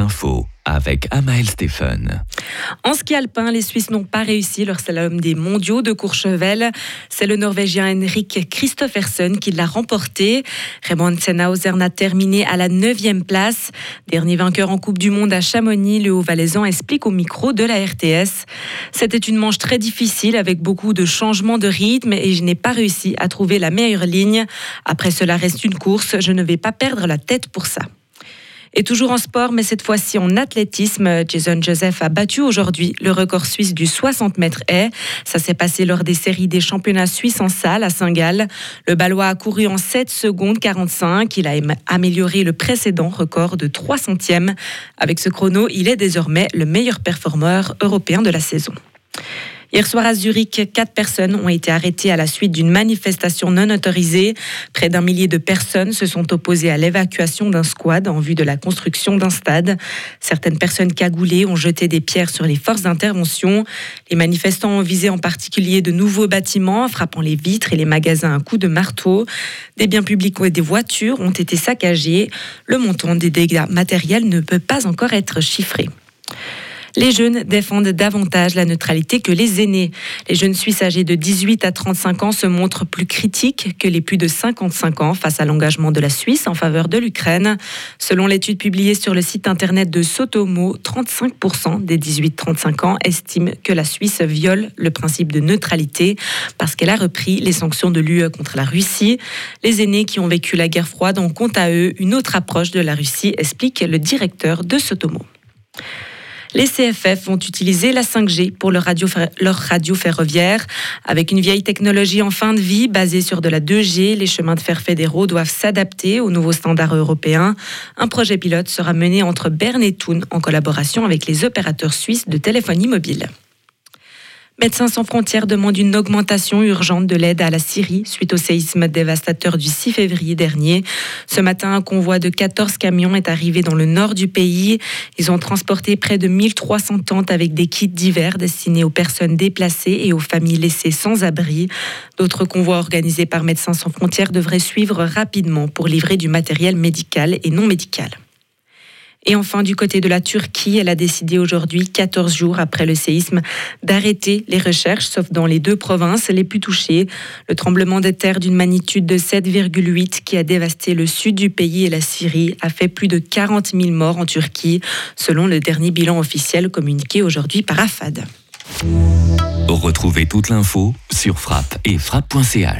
infos avec Amael Stephen. En ski alpin, les Suisses n'ont pas réussi leur slalom des mondiaux de Courchevel. C'est le Norvégien Henrik Christophersen qui l'a remporté. Raymond Senhauser n'a terminé à la 9e place. Dernier vainqueur en Coupe du Monde à Chamonix, le Haut-Valaisan explique au micro de la RTS. C'était une manche très difficile avec beaucoup de changements de rythme et je n'ai pas réussi à trouver la meilleure ligne. Après cela reste une course, je ne vais pas perdre la tête pour ça. Et toujours en sport, mais cette fois-ci en athlétisme, Jason Joseph a battu aujourd'hui le record suisse du 60 mètres haies. Ça s'est passé lors des séries des championnats suisses en salle à Saint-Gall. Le Balois a couru en 7 secondes 45. Il a amélioré le précédent record de 3 centièmes. Avec ce chrono, il est désormais le meilleur performeur européen de la saison. Hier soir à Zurich, quatre personnes ont été arrêtées à la suite d'une manifestation non autorisée. Près d'un millier de personnes se sont opposées à l'évacuation d'un squad en vue de la construction d'un stade. Certaines personnes cagoulées ont jeté des pierres sur les forces d'intervention. Les manifestants ont visé en particulier de nouveaux bâtiments, frappant les vitres et les magasins à coups de marteau. Des biens publics et des voitures ont été saccagés. Le montant des dégâts matériels ne peut pas encore être chiffré. Les jeunes défendent davantage la neutralité que les aînés. Les jeunes Suisses âgés de 18 à 35 ans se montrent plus critiques que les plus de 55 ans face à l'engagement de la Suisse en faveur de l'Ukraine. Selon l'étude publiée sur le site internet de Sotomo, 35% des 18-35 ans estiment que la Suisse viole le principe de neutralité parce qu'elle a repris les sanctions de l'UE contre la Russie. Les aînés qui ont vécu la guerre froide ont quant à eux une autre approche de la Russie, explique le directeur de Sotomo. Les CFF vont utiliser la 5G pour leur radio, ferroviaire. Avec une vieille technologie en fin de vie basée sur de la 2G, les chemins de fer fédéraux doivent s'adapter aux nouveaux standards européens. Un projet pilote sera mené entre Berne et Thun en collaboration avec les opérateurs suisses de téléphonie mobile. Médecins sans frontières demandent une augmentation urgente de l'aide à la Syrie suite au séisme dévastateur du 6 février dernier. Ce matin, un convoi de 14 camions est arrivé dans le nord du pays. Ils ont transporté près de 1300 tentes avec des kits divers destinés aux personnes déplacées et aux familles laissées sans abri. D'autres convois organisés par Médecins sans frontières devraient suivre rapidement pour livrer du matériel médical et non médical. Et enfin, du côté de la Turquie, elle a décidé aujourd'hui, 14 jours après le séisme, d'arrêter les recherches, sauf dans les deux provinces les plus touchées. Le tremblement de terre d'une magnitude de 7,8 qui a dévasté le sud du pays et la Syrie a fait plus de 40 000 morts en Turquie, selon le dernier bilan officiel communiqué aujourd'hui par AFAD. Retrouvez toute l'info sur frappe et frappe.ch.